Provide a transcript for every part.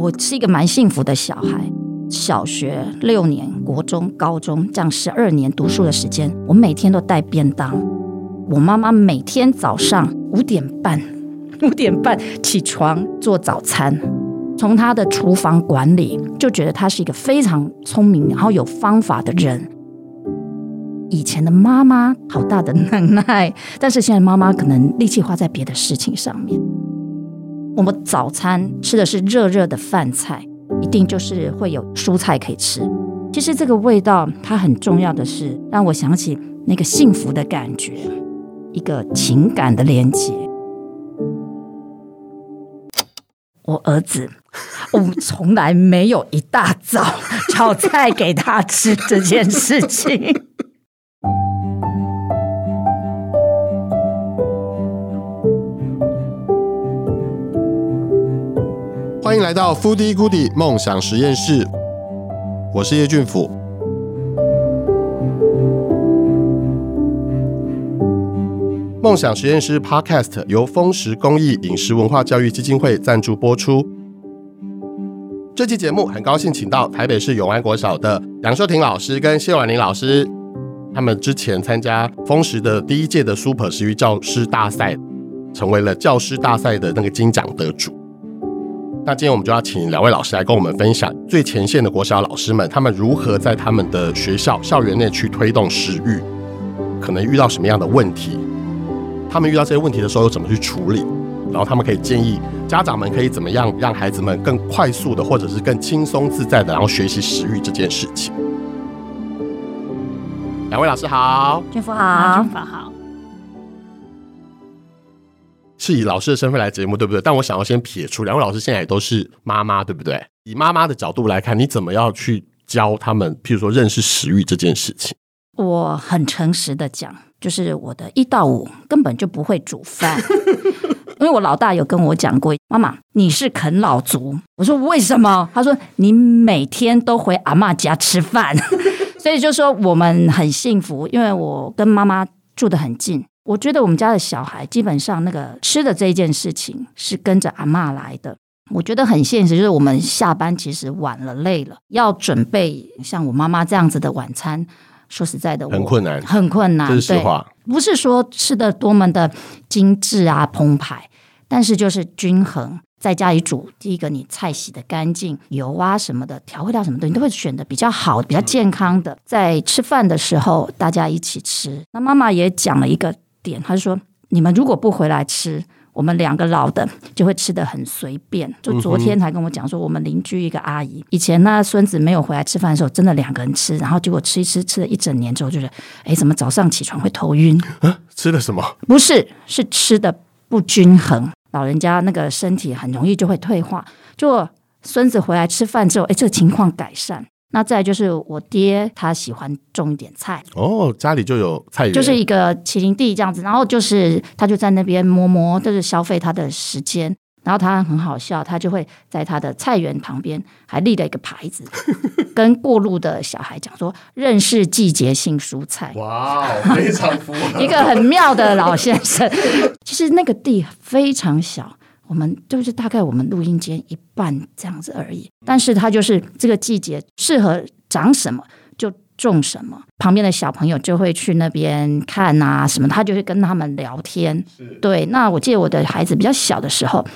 我是一个蛮幸福的小孩。小学六年，国中、高中这样十二年读书的时间，我每天都带便当。我妈妈每天早上五点半，五点半起床做早餐。从她的厨房管理，就觉得她是一个非常聪明，然后有方法的人。以前的妈妈好大的 能耐，但是现在妈妈可能力气花在别的事情上面。我们早餐吃的是热热的饭菜。一定就是会有蔬菜可以吃。其实这个味道，它很重要的是让我想起那个幸福的感觉，一个情感的连接。我儿子，我从来没有一大早 炒菜给他吃这件事情。欢迎来到 Foodie Goodie 梦想实验室，我是叶俊甫。梦想实验室 Podcast 由丰食公益饮食文化教育基金会赞助播出。这期节目很高兴请到台北市永安国小的杨秀婷老师跟谢婉玲老师，他们之前参加丰食的第一届的 Super 食育教师大赛，成为了教师大赛的那个金奖得主。那今天我们就要请两位老师来跟我们分享最前线的国小老师们，他们如何在他们的学校校园内去推动食育，可能遇到什么样的问题，他们遇到这些问题的时候又怎么去处理，然后他们可以建议家长们可以怎么样让孩子们更快速的或者是更轻松自在的，然后学习食育这件事情。两位老师好，俊福好，俊福好。是以老师的身份来节目，对不对？但我想要先撇出两位老师现在也都是妈妈，对不对？以妈妈的角度来看，你怎么样去教他们？譬如说认识食欲这件事情，我很诚实的讲，就是我的一到五根本就不会煮饭，因为我老大有跟我讲过，妈妈你是啃老族。我说为什么？他说你每天都回阿嬷家吃饭，所以就说我们很幸福，因为我跟妈妈住得很近。我觉得我们家的小孩基本上那个吃的这一件事情是跟着阿嬷来的。我觉得很现实，就是我们下班其实晚了累了，要准备像我妈妈这样子的晚餐，说实在的，很困难，很困难。这是实话，对，不是说吃的多么的精致啊澎湃，但是就是均衡。在家里煮，第一个你菜洗的干净，油啊什么的，调味料什么的，你都会选的比较好、比较健康的。在吃饭的时候，大家一起吃。那妈妈也讲了一个。点，他就说：“你们如果不回来吃，我们两个老的就会吃得很随便。”就昨天才跟我讲说，我们邻居一个阿姨，以前呢孙子没有回来吃饭的时候，真的两个人吃，然后结果吃一吃，吃了一整年之后，就觉得：“哎，怎么早上起床会头晕？啊，吃了什么？不是，是吃的不均衡。老人家那个身体很容易就会退化。就孙子回来吃饭之后，哎，这个情况改善。”那再就是我爹，他喜欢种一点菜哦，家里就有菜园，就是一个麒麟地这样子。然后就是他就在那边摸摸，就是消费他的时间。然后他很好笑，他就会在他的菜园旁边还立了一个牌子，跟过路的小孩讲说：“认识季节性蔬菜。”哇，非常符合，一个很妙的老先生。其实那个地非常小。我们就是大概我们录音间一半这样子而已，但是它就是这个季节适合长什么就种什么，旁边的小朋友就会去那边看啊什么，他就会跟他们聊天。对，那我记得我的孩子比较小的时候，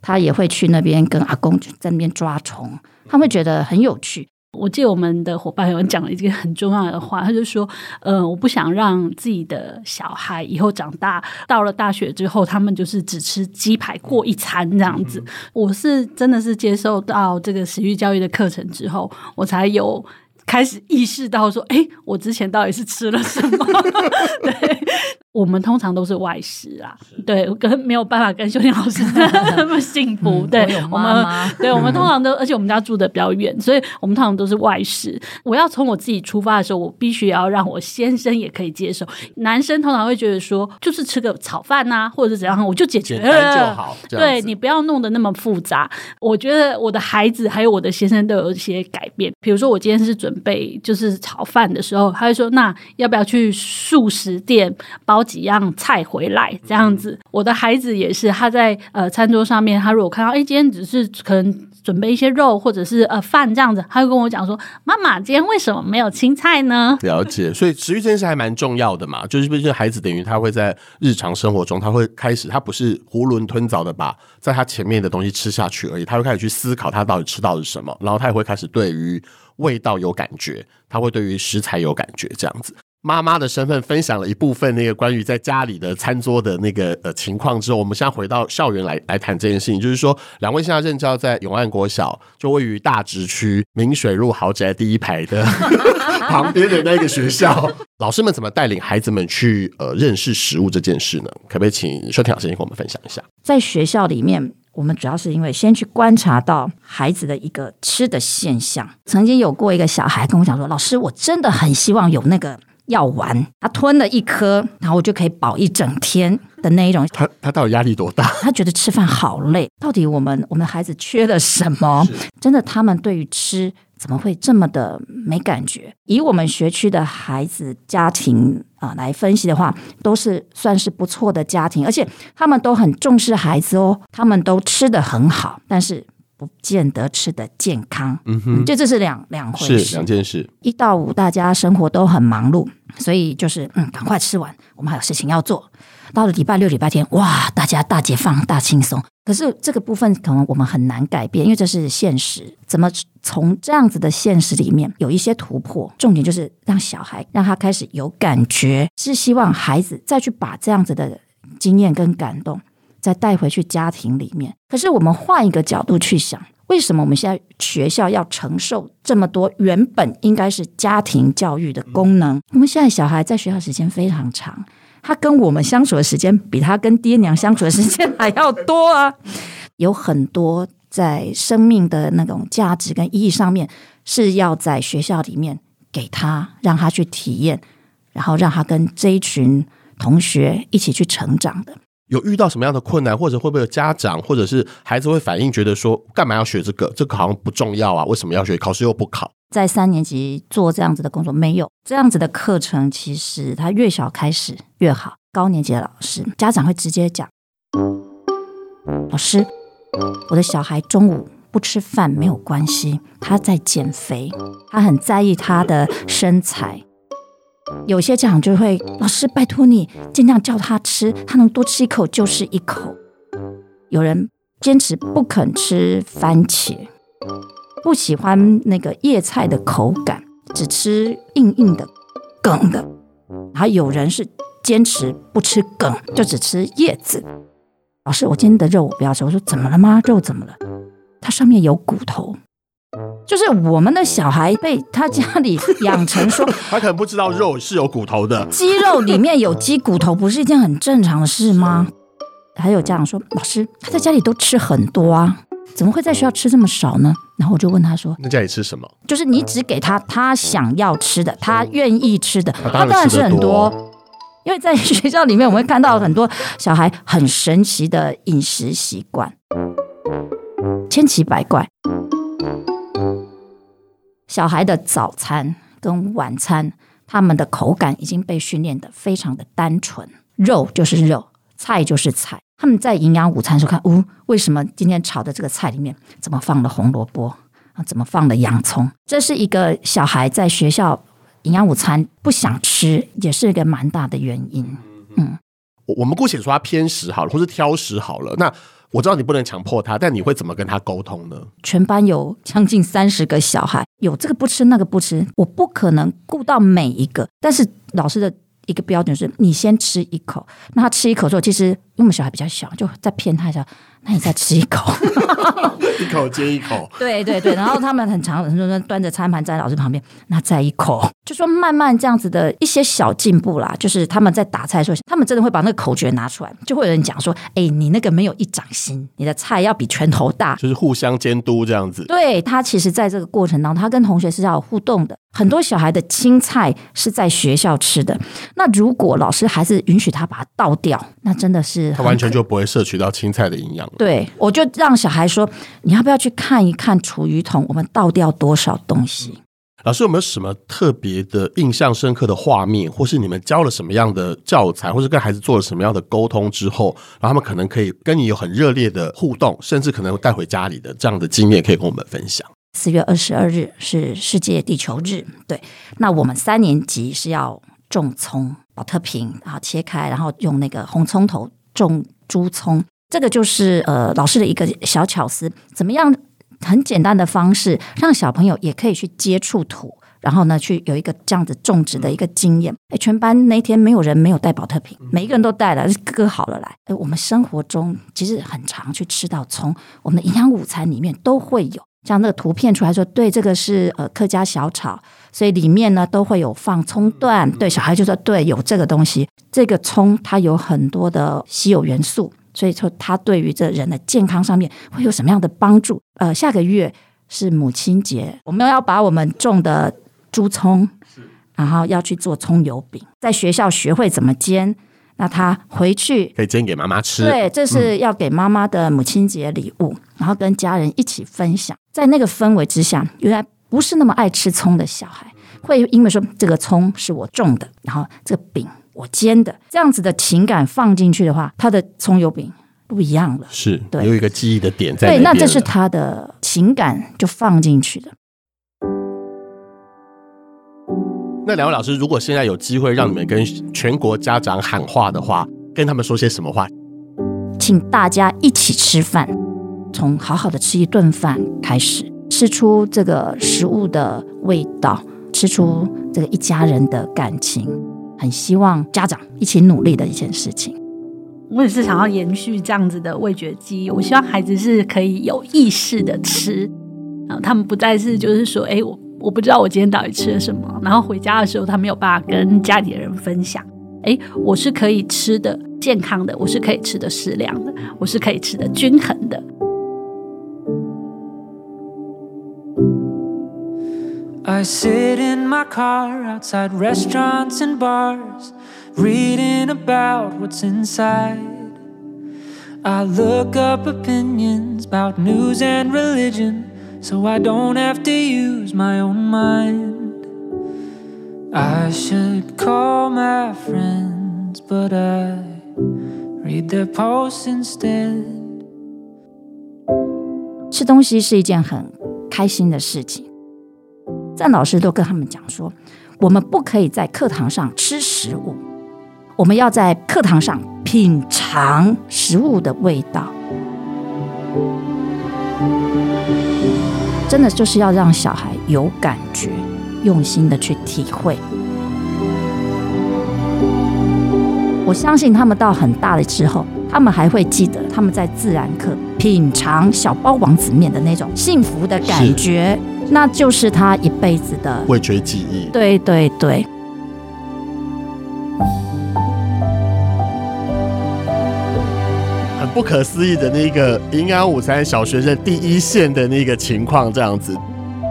他也会去那边跟阿公在那边抓虫，他们会觉得很有趣。我记得我们的伙伴有讲了一个很重要的话，他就说：“呃，我不想让自己的小孩以后长大到了大学之后，他们就是只吃鸡排过一餐这样子。”我是真的是接受到这个食育教育的课程之后，我才有。开始意识到说，哎，我之前到底是吃了什么？对，我们通常都是外食啊，对，跟没有办法跟修炼老师 那么幸福。嗯、对，我，我们，对，我们通常都，而且我们家住的比较远，所以我们通常都是外食。我要从我自己出发的时候，我必须要让我先生也可以接受。男生通常会觉得说，就是吃个炒饭呐、啊，或者是怎样，我就解决了就好。对，你不要弄得那么复杂。我觉得我的孩子还有我的先生都有一些改变。比如说，我今天是准。准备就是炒饭的时候，他会说：“那要不要去素食店包几样菜回来？”这样子，我的孩子也是，他在呃餐桌上面，他如果看到哎，今天只是可能准备一些肉或者是呃饭这样子，他会跟我讲说：“妈妈，今天为什么没有青菜呢？” 了解，所以食欲这件事还蛮重要的嘛，就是毕竟孩子等于他会在日常生活中，他会开始，他不是囫囵吞枣的把在他前面的东西吃下去而已，他会开始去思考他到底吃到的是什么，然后他也会开始对于味道有感觉，他会对于食材有感觉，这样子。妈妈的身份分享了一部分那个关于在家里的餐桌的那个呃情况之后，我们现在回到校园来来谈这件事情，就是说两位现在任教在永安国小，就位于大直区明水路豪宅第一排的 旁边的那个学校，老师们怎么带领孩子们去呃认识食物这件事呢？可不可以请秀婷老师先跟我们分享一下？在学校里面，我们主要是因为先去观察到孩子的一个吃的现象。曾经有过一个小孩跟我讲说：“老师，我真的很希望有那个。”药丸，他吞了一颗，然后我就可以饱一整天的那一种。他他到底压力多大？他觉得吃饭好累。到底我们我们的孩子缺了什么？真的，他们对于吃怎么会这么的没感觉？以我们学区的孩子家庭啊、呃、来分析的话，都是算是不错的家庭，而且他们都很重视孩子哦，他们都吃得很好，但是。不见得吃的健康，嗯哼，就这是两两回事，是两件事。一到五，大家生活都很忙碌，所以就是嗯，赶快吃完，我们还有事情要做。到了礼拜六、礼拜天，哇，大家大解放、大轻松。可是这个部分可能我们很难改变，因为这是现实。怎么从这样子的现实里面有一些突破？重点就是让小孩让他开始有感觉，是希望孩子再去把这样子的经验跟感动。再带回去家庭里面。可是我们换一个角度去想，为什么我们现在学校要承受这么多原本应该是家庭教育的功能？我们现在小孩在学校时间非常长，他跟我们相处的时间比他跟爹娘相处的时间还要多啊！有很多在生命的那种价值跟意义上面，是要在学校里面给他，让他去体验，然后让他跟这一群同学一起去成长的。有遇到什么样的困难，或者会不会有家长或者是孩子会反应，觉得说干嘛要学这个？这个好像不重要啊，为什么要学？考试又不考。在三年级做这样子的工作，没有这样子的课程，其实他越小开始越好。高年级的老师家长会直接讲：“老师，我的小孩中午不吃饭没有关系，他在减肥，他很在意他的身材。”有些家长就会，老师拜托你尽量叫他吃，他能多吃一口就是一口。有人坚持不肯吃番茄，不喜欢那个叶菜的口感，只吃硬硬的梗的。还有人是坚持不吃梗，就只吃叶子。老师，我今天的肉我不要吃。我说怎么了吗？肉怎么了？它上面有骨头。就是我们的小孩被他家里养成说，他可能不知道肉是有骨头的，鸡肉里面有鸡骨头不是一件很正常的事吗？还有家长说，老师他在家里都吃很多啊，怎么会在学校吃这么少呢？然后我就问他说，那家里吃什么？就是你只给他他想要吃的，他愿意吃的，他当然吃很多。因为在学校里面，我们会看到很多小孩很神奇的饮食习惯，千奇百怪。小孩的早餐跟晚餐，他们的口感已经被训练得非常的单纯，肉就是肉，菜就是菜。他们在营养午餐时候看，呜、哦，为什么今天炒的这个菜里面怎么放了红萝卜啊？怎么放了洋葱？这是一个小孩在学校营养午餐不想吃，也是一个蛮大的原因。嗯，我我们姑且说他偏食好了，或是挑食好了，那。我知道你不能强迫他，但你会怎么跟他沟通呢？全班有将近三十个小孩，有这个不吃那个不吃，我不可能顾到每一个。但是老师的一个标准是，你先吃一口，那他吃一口之后，其实因为我们小孩比较小，就在骗他一下。那你再吃一口，一口接一口。对对对，然后他们很长很多人端着餐盘在老师旁边，那再一口，就说慢慢这样子的一些小进步啦。就是他们在打菜的时候，他们真的会把那个口诀拿出来，就会有人讲说：“哎，你那个没有一掌心，你的菜要比拳头大。”就是互相监督这样子。对，他其实在这个过程当中，他跟同学是要有互动的。很多小孩的青菜是在学校吃的，那如果老师还是允许他把它倒掉，那真的是他完全就不会摄取到青菜的营养。对，我就让小孩说：“你要不要去看一看厨余桶？我们倒掉多少东西？”老师有没有什么特别的印象深刻的画面，或是你们教了什么样的教材，或是跟孩子做了什么样的沟通之后，然后他们可能可以跟你有很热烈的互动，甚至可能带回家里的这样的经验，可以跟我们分享。四月二十二日是世界地球日，对，那我们三年级是要种葱，保特瓶，然后切开，然后用那个红葱头种珠葱，这个就是呃老师的一个小巧思，怎么样？很简单的方式，让小朋友也可以去接触土，然后呢，去有一个这样子种植的一个经验。哎，全班那天没有人没有带保特瓶，每一个人都带了，割好了来。哎，我们生活中其实很常去吃到葱，我们的营养午餐里面都会有。像那个图片出来说，对，这个是呃客家小炒，所以里面呢都会有放葱段。对，小孩就说对，有这个东西。这个葱它有很多的稀有元素。所以说，它对于这人的健康上面会有什么样的帮助？呃，下个月是母亲节，我们要把我们种的猪葱，然后要去做葱油饼，在学校学会怎么煎，那他回去可以煎给妈妈吃。对，这是要给妈妈的母亲节礼物，然后跟家人一起分享。在那个氛围之下，原来不是那么爱吃葱的小孩，会因为说这个葱是我种的，然后这个饼。我煎的这样子的情感放进去的话，他的葱油饼不一样了。是，对，有一个记忆的点在。对，那这是他的情感就放进去的。那两位老师，如果现在有机会让你们跟全国家长喊话的话，跟他们说些什么话？请大家一起吃饭，从好好的吃一顿饭开始，吃出这个食物的味道，吃出这个一家人的感情。很希望家长一起努力的一件事情。我也是想要延续这样子的味觉记忆。我希望孩子是可以有意识的吃，然后他们不再是就是说，哎，我我不知道我今天到底吃了什么，然后回家的时候他没有办法跟家里人分享。哎，我是可以吃的健康的，我是可以吃的适量的，我是可以吃的均衡的。I sit in my car outside restaurants and bars, reading about what's inside. I look up opinions about news and religion, so I don't have to use my own mind. I should call my friends, but I read their posts instead. 吃东西是一件很开心的事情。 但老师都跟他们讲说，我们不可以在课堂上吃食物，我们要在课堂上品尝食物的味道。真的就是要让小孩有感觉，用心的去体会。我相信他们到很大了之后，他们还会记得他们在自然课品尝小包王子面的那种幸福的感觉。那就是他一辈子的味觉记忆。对对对，很不可思议的那个营养午餐，小学生第一线的那个情况，这样子。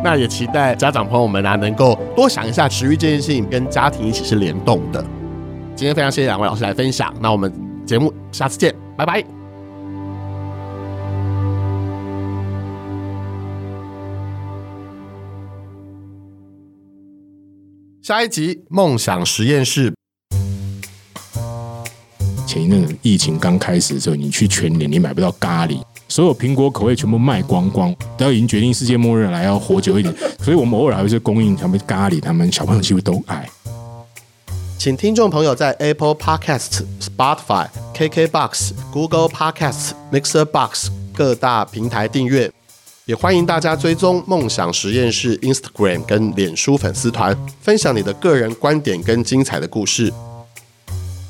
那也期待家长朋友们啊，能够多想一下食欲这件事情跟家庭一起是联动的。今天非常谢谢两位老师来分享，那我们节目下次见，拜拜。下一集梦想实验室。前一阵疫情刚开始的时候，你去全联，你买不到咖喱，所有苹果口味全部卖光光，都要已经决定世界末日来，要活久一点，所以我们偶尔还会是供应他们咖喱，他们小朋友几乎都爱。请听众朋友在 Apple Podcast、Spotify、KKBox、Google Podcasts、Mixer Box 各大平台订阅。也欢迎大家追踪梦想实验室 Instagram 跟脸书粉丝团，分享你的个人观点跟精彩的故事。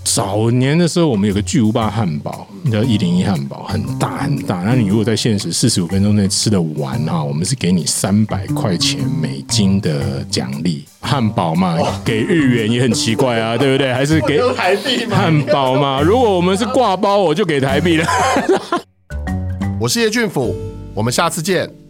早年的时候，我们有个巨无霸汉堡，叫一零一汉堡，很大很大。那你如果在限时四十五分钟内吃得完哈，我们是给你三百块钱美金的奖励。汉堡嘛，给日元也很奇怪啊，对不对？还是给台币吗？汉堡嘛，如果我们是挂包，我就给台币了。我是叶俊甫。我们下次见。